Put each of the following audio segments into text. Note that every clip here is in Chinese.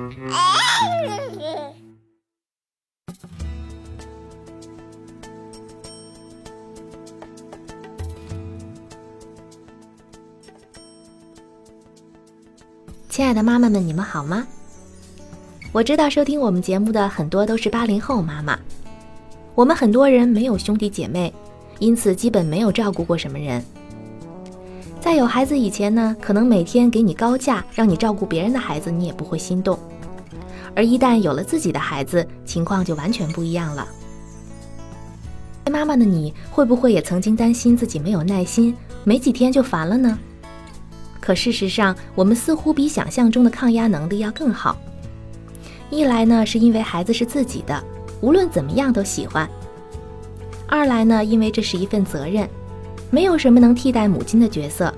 亲爱的妈妈们，你们好吗？我知道收听我们节目的很多都是八零后妈妈，我们很多人没有兄弟姐妹，因此基本没有照顾过什么人。在有孩子以前呢，可能每天给你高价让你照顾别人的孩子，你也不会心动；而一旦有了自己的孩子，情况就完全不一样了。妈妈的你会不会也曾经担心自己没有耐心，没几天就烦了呢？可事实上，我们似乎比想象中的抗压能力要更好。一来呢，是因为孩子是自己的，无论怎么样都喜欢；二来呢，因为这是一份责任，没有什么能替代母亲的角色。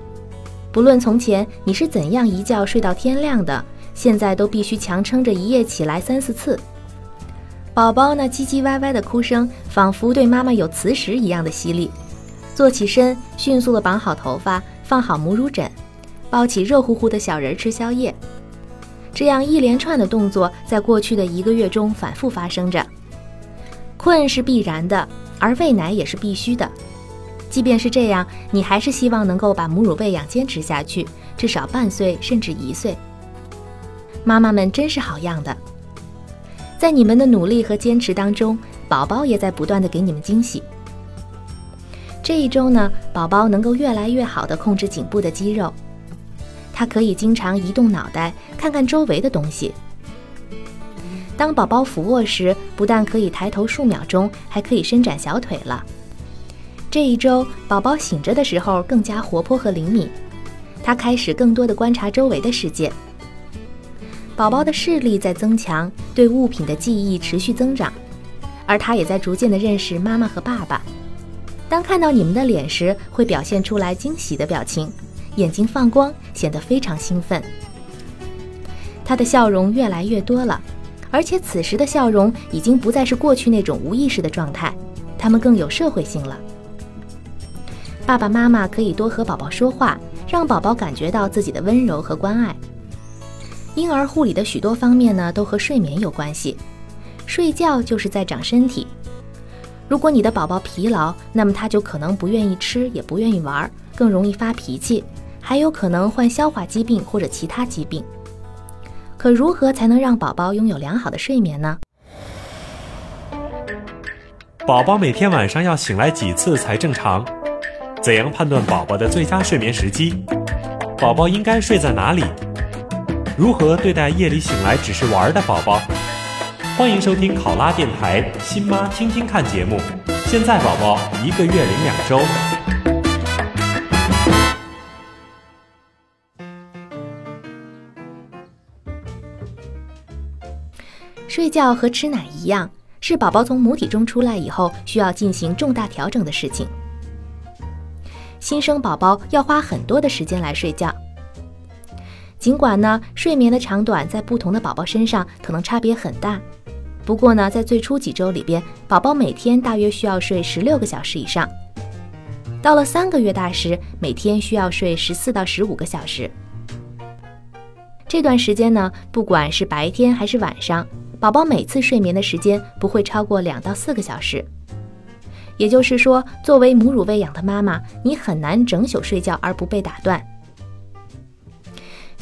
不论从前你是怎样一觉睡到天亮的，现在都必须强撑着一夜起来三四次。宝宝那唧唧歪歪的哭声，仿佛对妈妈有磁石一样的犀利。坐起身，迅速地绑好头发，放好母乳枕。抱起热乎乎的小人吃宵夜，这样一连串的动作在过去的一个月中反复发生着。困是必然的，而喂奶也是必须的。即便是这样，你还是希望能够把母乳喂养坚持下去，至少半岁甚至一岁。妈妈们真是好样的，在你们的努力和坚持当中，宝宝也在不断的给你们惊喜。这一周呢，宝宝能够越来越好的控制颈部的肌肉。他可以经常移动脑袋，看看周围的东西。当宝宝俯卧时，不但可以抬头数秒钟，还可以伸展小腿了。这一周，宝宝醒着的时候更加活泼和灵敏，他开始更多的观察周围的世界。宝宝的视力在增强，对物品的记忆持续增长，而他也在逐渐的认识妈妈和爸爸。当看到你们的脸时，会表现出来惊喜的表情。眼睛放光，显得非常兴奋。他的笑容越来越多了，而且此时的笑容已经不再是过去那种无意识的状态，他们更有社会性了。爸爸妈妈可以多和宝宝说话，让宝宝感觉到自己的温柔和关爱。婴儿护理的许多方面呢，都和睡眠有关系。睡觉就是在长身体。如果你的宝宝疲劳，那么他就可能不愿意吃，也不愿意玩，更容易发脾气。还有可能患消化疾病或者其他疾病。可如何才能让宝宝拥有良好的睡眠呢？宝宝每天晚上要醒来几次才正常？怎样判断宝宝的最佳睡眠时机？宝宝应该睡在哪里？如何对待夜里醒来只是玩的宝宝？欢迎收听考拉电台新妈听听看节目。现在宝宝一个月零两周。睡觉和吃奶一样，是宝宝从母体中出来以后需要进行重大调整的事情。新生宝宝要花很多的时间来睡觉。尽管呢，睡眠的长短在不同的宝宝身上可能差别很大，不过呢，在最初几周里边，宝宝每天大约需要睡十六个小时以上。到了三个月大时，每天需要睡十四到十五个小时。这段时间呢，不管是白天还是晚上。宝宝每次睡眠的时间不会超过两到四个小时，也就是说，作为母乳喂养的妈妈，你很难整宿睡觉而不被打断。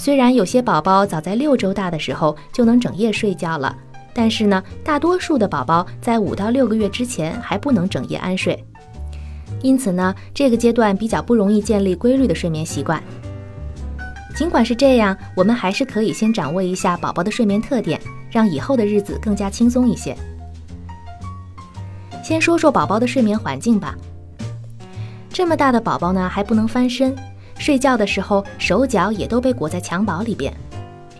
虽然有些宝宝早在六周大的时候就能整夜睡觉了，但是呢，大多数的宝宝在五到六个月之前还不能整夜安睡，因此呢，这个阶段比较不容易建立规律的睡眠习惯。尽管是这样，我们还是可以先掌握一下宝宝的睡眠特点，让以后的日子更加轻松一些。先说说宝宝的睡眠环境吧。这么大的宝宝呢，还不能翻身，睡觉的时候手脚也都被裹在襁褓里边，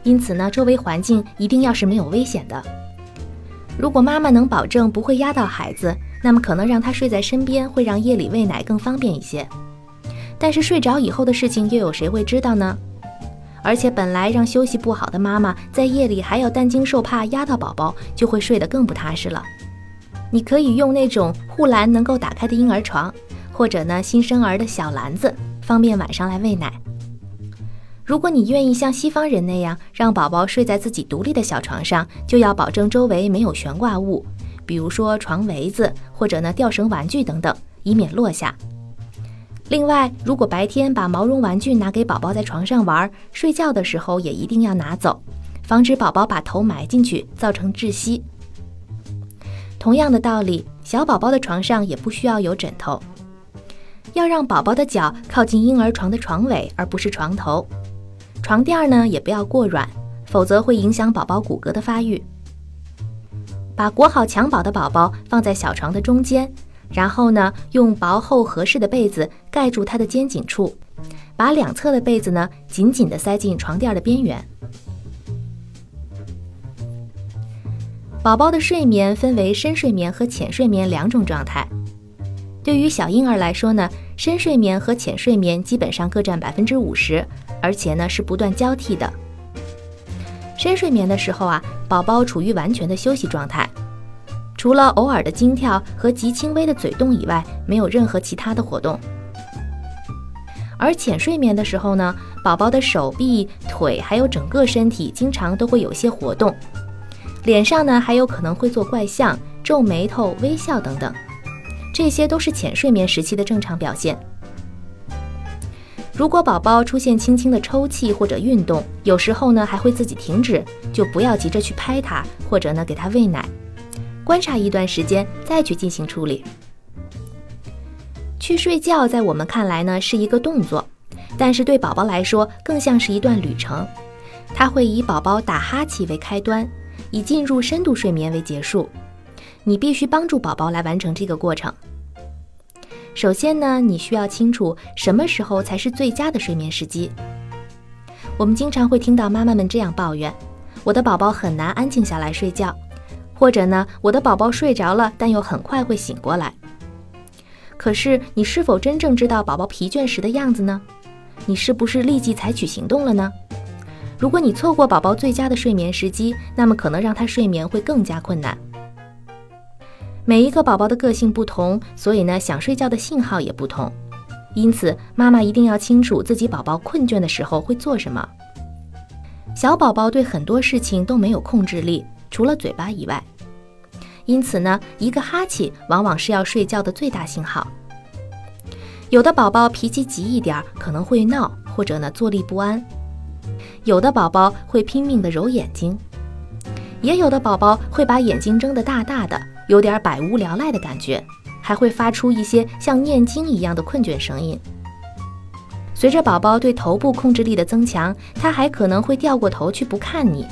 因此呢，周围环境一定要是没有危险的。如果妈妈能保证不会压到孩子，那么可能让他睡在身边，会让夜里喂奶更方便一些。但是睡着以后的事情又有谁会知道呢？而且本来让休息不好的妈妈在夜里还要担惊受怕压到宝宝，就会睡得更不踏实了。你可以用那种护栏能够打开的婴儿床，或者呢新生儿的小篮子，方便晚上来喂奶。如果你愿意像西方人那样让宝宝睡在自己独立的小床上，就要保证周围没有悬挂物，比如说床围子或者呢吊绳玩具等等，以免落下。另外，如果白天把毛绒玩具拿给宝宝在床上玩，睡觉的时候也一定要拿走，防止宝宝把头埋进去造成窒息。同样的道理，小宝宝的床上也不需要有枕头，要让宝宝的脚靠近婴儿床的床尾，而不是床头。床垫呢也不要过软，否则会影响宝宝骨骼的发育。把裹好襁褓的宝宝放在小床的中间，然后呢用薄厚合适的被子盖住他的肩颈处，把两侧的被子呢紧紧地塞进床垫的边缘。宝宝的睡眠分为深睡眠和浅睡眠两种状态。对于小婴儿来说呢，深睡眠和浅睡眠基本上各占百分之五十。而且呢，是不断交替的。深睡眠的时候啊，宝宝处于完全的休息状态，除了偶尔的惊跳和极轻微的嘴动以外，没有任何其他的活动。而浅睡眠的时候呢，宝宝的手臂、腿还有整个身体经常都会有些活动，脸上呢还有可能会做怪相、皱眉头、微笑等等，这些都是浅睡眠时期的正常表现。如果宝宝出现轻轻的抽泣或者运动，有时候呢还会自己停止，就不要急着去拍他，或者呢给他喂奶，观察一段时间再去进行处理。去睡觉在我们看来呢是一个动作，但是对宝宝来说更像是一段旅程，它会以宝宝打哈欠为开端，以进入深度睡眠为结束。你必须帮助宝宝来完成这个过程。首先呢，你需要清楚什么时候才是最佳的睡眠时机。我们经常会听到妈妈们这样抱怨：“我的宝宝很难安静下来睡觉，或者呢，我的宝宝睡着了，但又很快会醒过来。”可是，你是否真正知道宝宝疲倦时的样子呢？你是不是立即采取行动了呢？如果你错过宝宝最佳的睡眠时机，那么可能让他睡眠会更加困难。每一个宝宝的个性不同，所以呢，想睡觉的信号也不同。因此，妈妈一定要清楚自己宝宝困倦的时候会做什么。小宝宝对很多事情都没有控制力，除了嘴巴以外。因此呢，一个哈气往往是要睡觉的最大信号。有的宝宝脾气急一点，可能会闹，或者呢坐立不安；有的宝宝会拼命地揉眼睛，也有的宝宝会把眼睛睁得大大的。有点百无聊赖的感觉，还会发出一些像念经一样的困倦声音。随着宝宝对头部控制力的增强，他还可能会掉过头去不看你。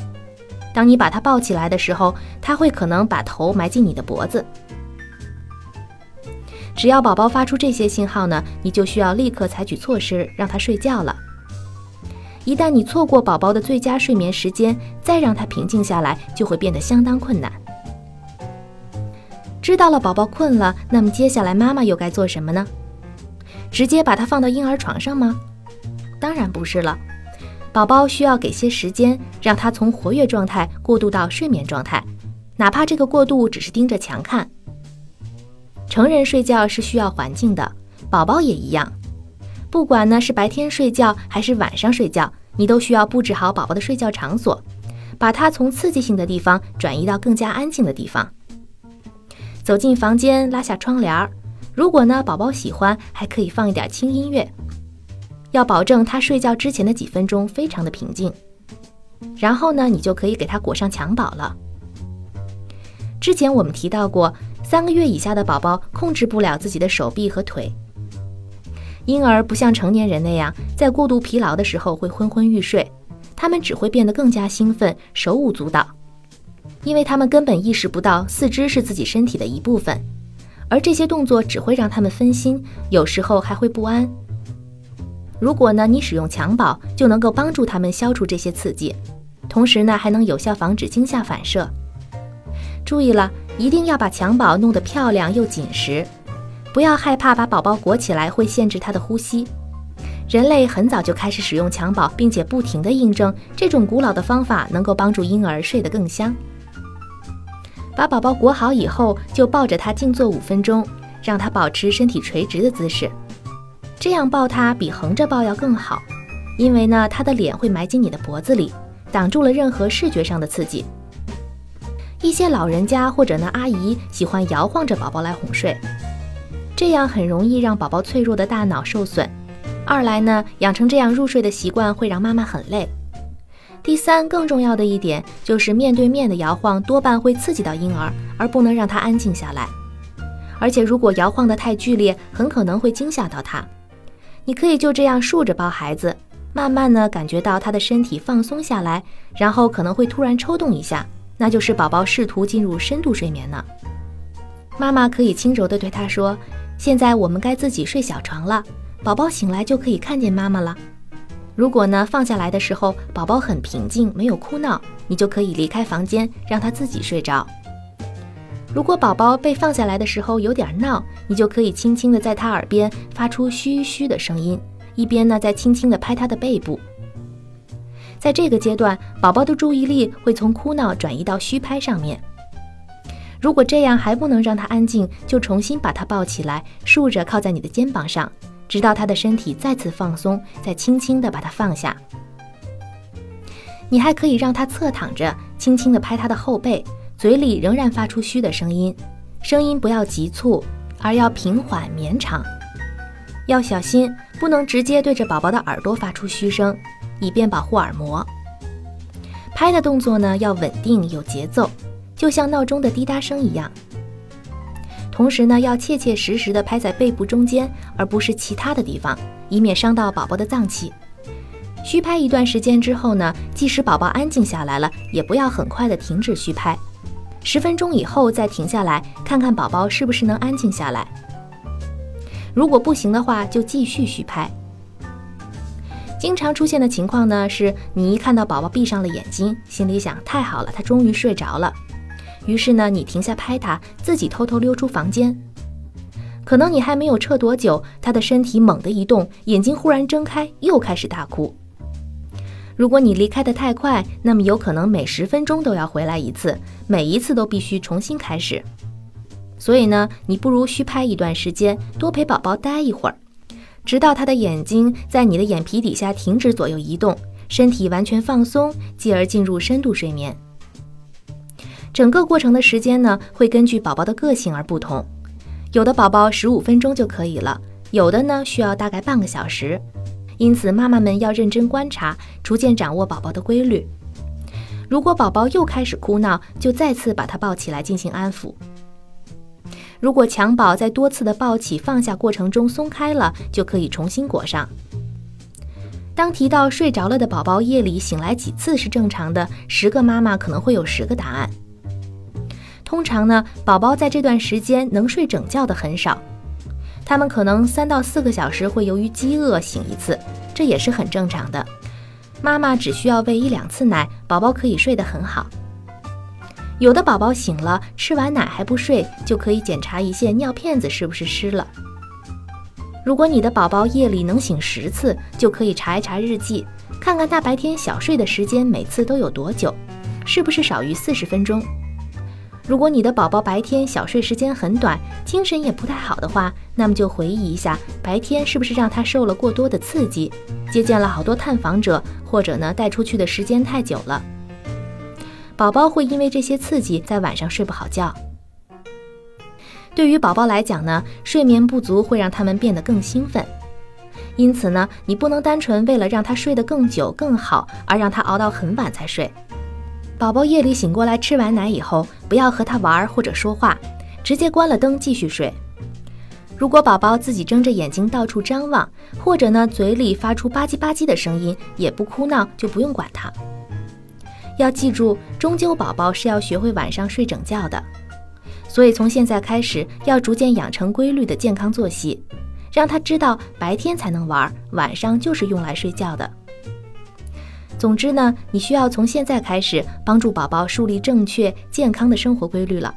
当你把他抱起来的时候，他会可能把头埋进你的脖子。只要宝宝发出这些信号呢，你就需要立刻采取措施让他睡觉了。一旦你错过宝宝的最佳睡眠时间，再让他平静下来，就会变得相当困难。知道了，宝宝困了，那么接下来妈妈又该做什么呢？直接把他放到婴儿床上吗？当然不是了，宝宝需要给些时间，让他从活跃状态过渡到睡眠状态，哪怕这个过渡只是盯着墙看。成人睡觉是需要环境的，宝宝也一样。不管呢是白天睡觉还是晚上睡觉，你都需要布置好宝宝的睡觉场所，把他从刺激性的地方转移到更加安静的地方。走进房间，拉下窗帘儿。如果呢，宝宝喜欢，还可以放一点轻音乐。要保证他睡觉之前的几分钟非常的平静。然后呢，你就可以给他裹上襁褓了。之前我们提到过，三个月以下的宝宝控制不了自己的手臂和腿。婴儿不像成年人那样，在过度疲劳的时候会昏昏欲睡，他们只会变得更加兴奋，手舞足蹈。因为他们根本意识不到四肢是自己身体的一部分，而这些动作只会让他们分心，有时候还会不安。如果呢，你使用襁褓就能够帮助他们消除这些刺激，同时呢还能有效防止惊吓反射。注意了，一定要把襁褓弄得漂亮又紧实，不要害怕把宝宝裹起来会限制他的呼吸。人类很早就开始使用襁褓，并且不停地印证这种古老的方法能够帮助婴儿睡得更香。把宝宝裹好以后，就抱着他静坐五分钟，让他保持身体垂直的姿势。这样抱他比横着抱要更好，因为呢，他的脸会埋进你的脖子里，挡住了任何视觉上的刺激。一些老人家或者呢阿姨喜欢摇晃着宝宝来哄睡，这样很容易让宝宝脆弱的大脑受损。二来呢，养成这样入睡的习惯会让妈妈很累。第三，更重要的一点就是面对面的摇晃多半会刺激到婴儿，而不能让他安静下来。而且如果摇晃得太剧烈，很可能会惊吓到他。你可以就这样竖着抱孩子，慢慢呢感觉到他的身体放松下来，然后可能会突然抽动一下，那就是宝宝试图进入深度睡眠呢。妈妈可以轻柔地对他说：“现在我们该自己睡小床了。”宝宝醒来就可以看见妈妈了。如果呢放下来的时候，宝宝很平静，没有哭闹，你就可以离开房间，让他自己睡着。如果宝宝被放下来的时候有点闹，你就可以轻轻的在他耳边发出嘘嘘的声音，一边呢再轻轻的拍他的背部。在这个阶段，宝宝的注意力会从哭闹转移到嘘拍上面。如果这样还不能让他安静，就重新把他抱起来，竖着靠在你的肩膀上。直到他的身体再次放松，再轻轻地把它放下。你还可以让他侧躺着，轻轻地拍他的后背，嘴里仍然发出嘘的声音，声音不要急促，而要平缓绵长。要小心，不能直接对着宝宝的耳朵发出嘘声，以便保护耳膜。拍的动作呢要稳定有节奏，就像闹钟的滴答声一样。同时呢，要切切实实地拍在背部中间，而不是其他的地方，以免伤到宝宝的脏器。虚拍一段时间之后呢，即使宝宝安静下来了，也不要很快的停止虚拍，十分钟以后再停下来，看看宝宝是不是能安静下来。如果不行的话，就继续虚拍。经常出现的情况呢，是你一看到宝宝闭上了眼睛，心里想：太好了，他终于睡着了。于是呢，你停下拍他，自己偷偷溜出房间。可能你还没有撤多久，他的身体猛地一动，眼睛忽然睁开，又开始大哭。如果你离开的太快，那么有可能每十分钟都要回来一次，每一次都必须重新开始。所以呢，你不如虚拍一段时间，多陪宝宝待一会儿，直到他的眼睛在你的眼皮底下停止左右移动，身体完全放松，继而进入深度睡眠。整个过程的时间呢，会根据宝宝的个性而不同，有的宝宝十五分钟就可以了，有的呢需要大概半个小时。因此，妈妈们要认真观察，逐渐掌握宝宝的规律。如果宝宝又开始哭闹，就再次把他抱起来进行安抚。如果襁褓在多次的抱起放下过程中松开了，就可以重新裹上。当提到睡着了的宝宝夜里醒来几次是正常的，十个妈妈可能会有十个答案。通常呢，宝宝在这段时间能睡整觉的很少，他们可能三到四个小时会由于饥饿醒一次，这也是很正常的。妈妈只需要喂一两次奶，宝宝可以睡得很好。有的宝宝醒了，吃完奶还不睡，就可以检查一下尿片子是不是湿了。如果你的宝宝夜里能醒十次，就可以查一查日记，看看他白天小睡的时间每次都有多久，是不是少于四十分钟。如果你的宝宝白天小睡时间很短，精神也不太好的话，那么就回忆一下白天是不是让他受了过多的刺激，接见了好多探访者，或者呢带出去的时间太久了。宝宝会因为这些刺激在晚上睡不好觉。对于宝宝来讲呢，睡眠不足会让他们变得更兴奋，因此呢，你不能单纯为了让他睡得更久更好而让他熬到很晚才睡。宝宝夜里醒过来，吃完奶以后，不要和他玩或者说话，直接关了灯继续睡。如果宝宝自己睁着眼睛到处张望，或者呢嘴里发出吧唧吧唧的声音，也不哭闹，就不用管他。要记住，终究宝宝是要学会晚上睡整觉的，所以从现在开始，要逐渐养成规律的健康作息，让他知道白天才能玩，晚上就是用来睡觉的。总之呢，你需要从现在开始帮助宝宝树立正确健康的生活规律了。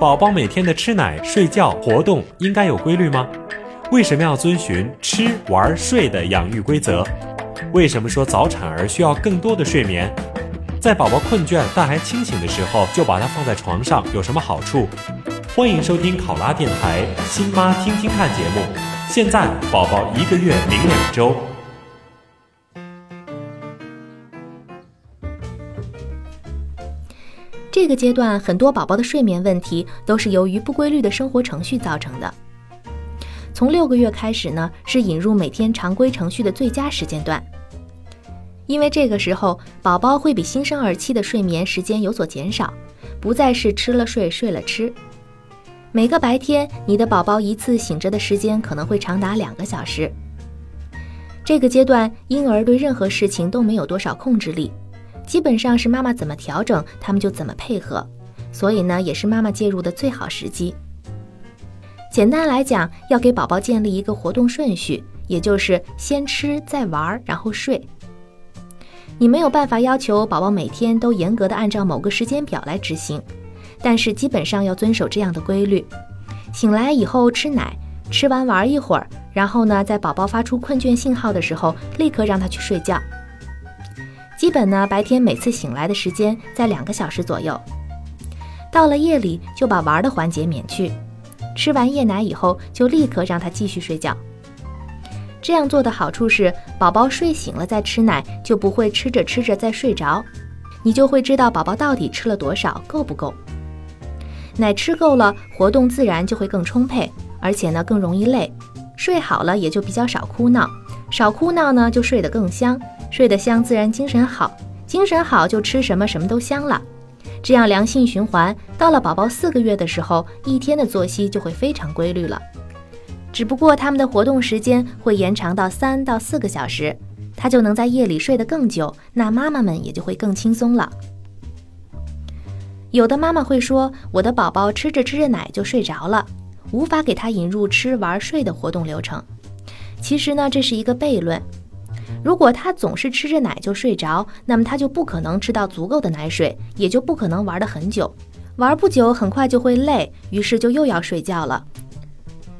宝宝每天的吃奶、睡觉、活动应该有规律吗？为什么要遵循吃、玩、睡的养育规则？为什么说早产儿需要更多的睡眠？在宝宝困倦但还清醒的时候，就把他放在床上有什么好处？欢迎收听考拉电台《新妈听听看》节目。现在宝宝一个月零两周。这个阶段，很多宝宝的睡眠问题都是由于不规律的生活程序造成的。从六个月开始呢，是引入每天常规程序的最佳时间段，因为这个时候宝宝会比新生儿期的睡眠时间有所减少，不再是吃了睡，睡了吃。每个白天，你的宝宝一次醒着的时间可能会长达两个小时。这个阶段，婴儿对任何事情都没有多少控制力。基本上是妈妈怎么调整，他们就怎么配合，所以呢，也是妈妈介入的最好时机。简单来讲，要给宝宝建立一个活动顺序，也就是先吃再玩，然后睡。你没有办法要求宝宝每天都严格的按照某个时间表来执行，但是基本上要遵守这样的规律：醒来以后吃奶，吃完玩一会儿，然后呢，在宝宝发出困倦信号的时候，立刻让他去睡觉。基本呢，白天每次醒来的时间在两个小时左右，到了夜里就把玩的环节免去。吃完夜奶以后，就立刻让他继续睡觉。这样做的好处是，宝宝睡醒了再吃奶，就不会吃着吃着再睡着，你就会知道宝宝到底吃了多少，够不够。奶吃够了，活动自然就会更充沛，而且呢更容易累。睡好了也就比较少哭闹，少哭闹呢就睡得更香。睡得香，自然精神好，精神好就吃什么什么都香了，这样良性循环，到了宝宝四个月的时候，一天的作息就会非常规律了。只不过他们的活动时间会延长到三到四个小时，他就能在夜里睡得更久，那妈妈们也就会更轻松了。有的妈妈会说，我的宝宝吃着吃着奶就睡着了，无法给他引入吃玩睡的活动流程。其实呢，这是一个悖论。如果他总是吃着奶就睡着，那么他就不可能吃到足够的奶水，也就不可能玩得很久。玩不久，很快就会累，于是就又要睡觉了。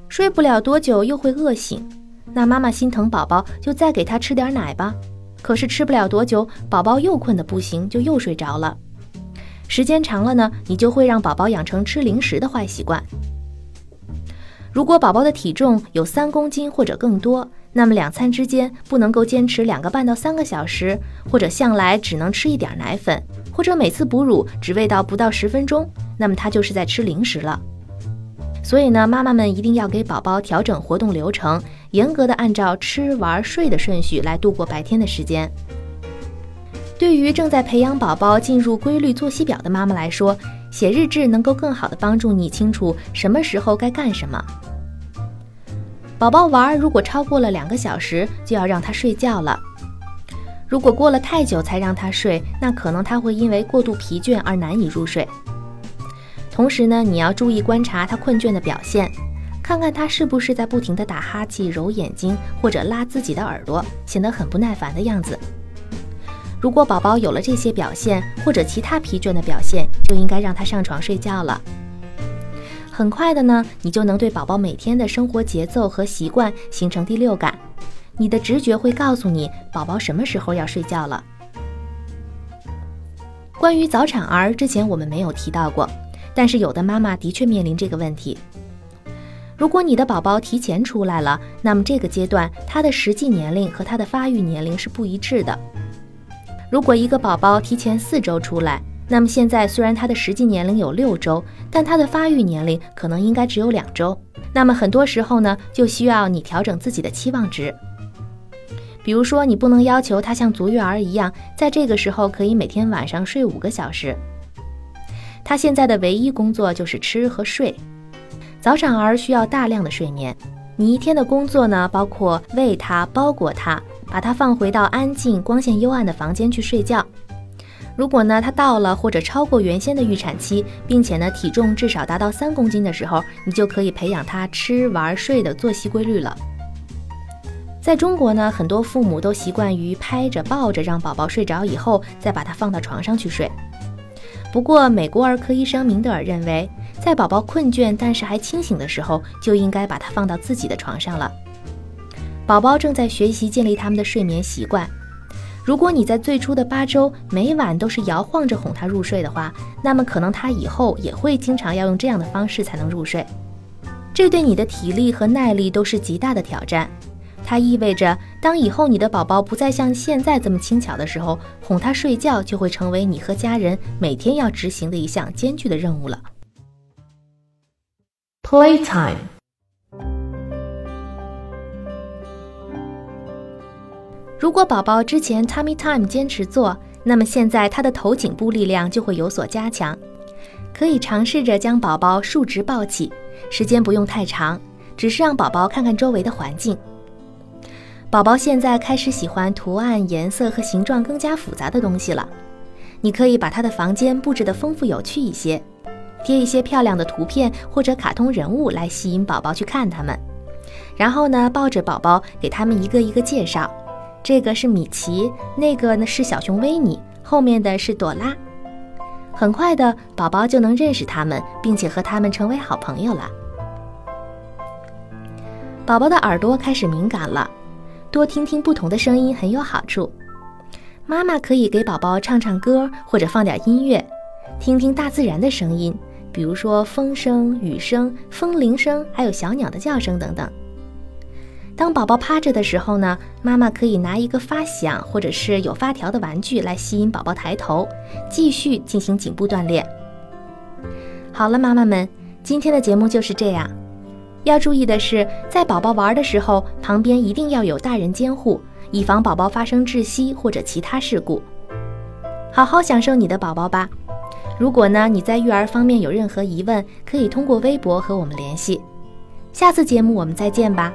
睡不了多久又会饿醒，那妈妈心疼宝宝，就再给他吃点奶吧。可是吃不了多久，宝宝又困得不行，就又睡着了。时间长了呢，你就会让宝宝养成吃零食的坏习惯。如果宝宝的体重有三公斤或者更多，那么两餐之间不能够坚持两个半到三个小时，或者向来只能吃一点奶粉，或者每次哺乳只喂到不到十分钟，那么他就是在吃零食了。所以呢，妈妈们一定要给宝宝调整活动流程，严格的按照吃玩睡的顺序来度过白天的时间。对于正在培养宝宝进入规律作息表的妈妈来说，写日志能够更好的帮助你清楚什么时候该干什么。宝宝玩如果超过了两个小时，就要让他睡觉了。如果过了太久才让他睡，那可能他会因为过度疲倦而难以入睡。同时呢，你要注意观察他困倦的表现，看看他是不是在不停地打哈欠、揉眼睛或者拉自己的耳朵，显得很不耐烦的样子。如果宝宝有了这些表现或者其他疲倦的表现，就应该让他上床睡觉了。很快的呢，你就能对宝宝每天的生活节奏和习惯形成第六感，你的直觉会告诉你宝宝什么时候要睡觉了。关于早产儿，之前我们没有提到过，但是有的妈妈的确面临这个问题。如果你的宝宝提前出来了，那么这个阶段他的实际年龄和他的发育年龄是不一致的。如果一个宝宝提前四周出来，那么现在虽然他的实际年龄有六周，但他的发育年龄可能应该只有两周。那么很多时候呢，就需要你调整自己的期望值。比如说，你不能要求他像足月儿一样，在这个时候可以每天晚上睡五个小时。他现在的唯一工作就是吃和睡。早产儿需要大量的睡眠，你一天的工作呢，包括喂他、包裹他，把他放回到安静、光线幽暗的房间去睡觉。如果呢，他到了或者超过原先的预产期，并且呢，体重至少达到三公斤的时候，你就可以培养他吃玩睡的作息规律了。在中国呢，很多父母都习惯于拍着抱着让宝宝睡着以后，再把他放到床上去睡。不过，美国儿科医生明德尔认为，在宝宝困倦但是还清醒的时候，就应该把他放到自己的床上了。宝宝正在学习建立他们的睡眠习惯。如果你在最初的八周每晚都是摇晃着哄他入睡的话，那么可能他以后也会经常要用这样的方式才能入睡。这对你的体力和耐力都是极大的挑战。它意味着，当以后你的宝宝不再像现在这么轻巧的时候，哄他睡觉就会成为你和家人每天要执行的一项艰巨的任务了。Playtime。如果宝宝之前 tummy time 坚持做，那么现在他的头颈部力量就会有所加强。可以尝试着将宝宝竖直抱起，时间不用太长，只是让宝宝看看周围的环境。宝宝现在开始喜欢图案、颜色和形状更加复杂的东西了。你可以把他的房间布置得丰富有趣一些，贴一些漂亮的图片或者卡通人物来吸引宝宝去看他们。然后呢，抱着宝宝给他们一个一个介绍：这个是米奇，那个呢是小熊维尼，后面的是朵拉。很快的，宝宝就能认识他们，并且和他们成为好朋友了。宝宝的耳朵开始敏感了。多听听不同的声音很有好处。妈妈可以给宝宝唱唱歌，或者放点音乐，听听大自然的声音，比如说风声、雨声、风铃声，还有小鸟的叫声等等。当宝宝趴着的时候呢，妈妈可以拿一个发响或者是有发条的玩具来吸引宝宝抬头，继续进行颈部锻炼。好了，妈妈们，今天的节目就是这样。要注意的是，在宝宝玩的时候，旁边一定要有大人监护，以防宝宝发生窒息或者其他事故。好好享受你的宝宝吧。如果呢你在育儿方面有任何疑问，可以通过微博和我们联系。下次节目我们再见吧。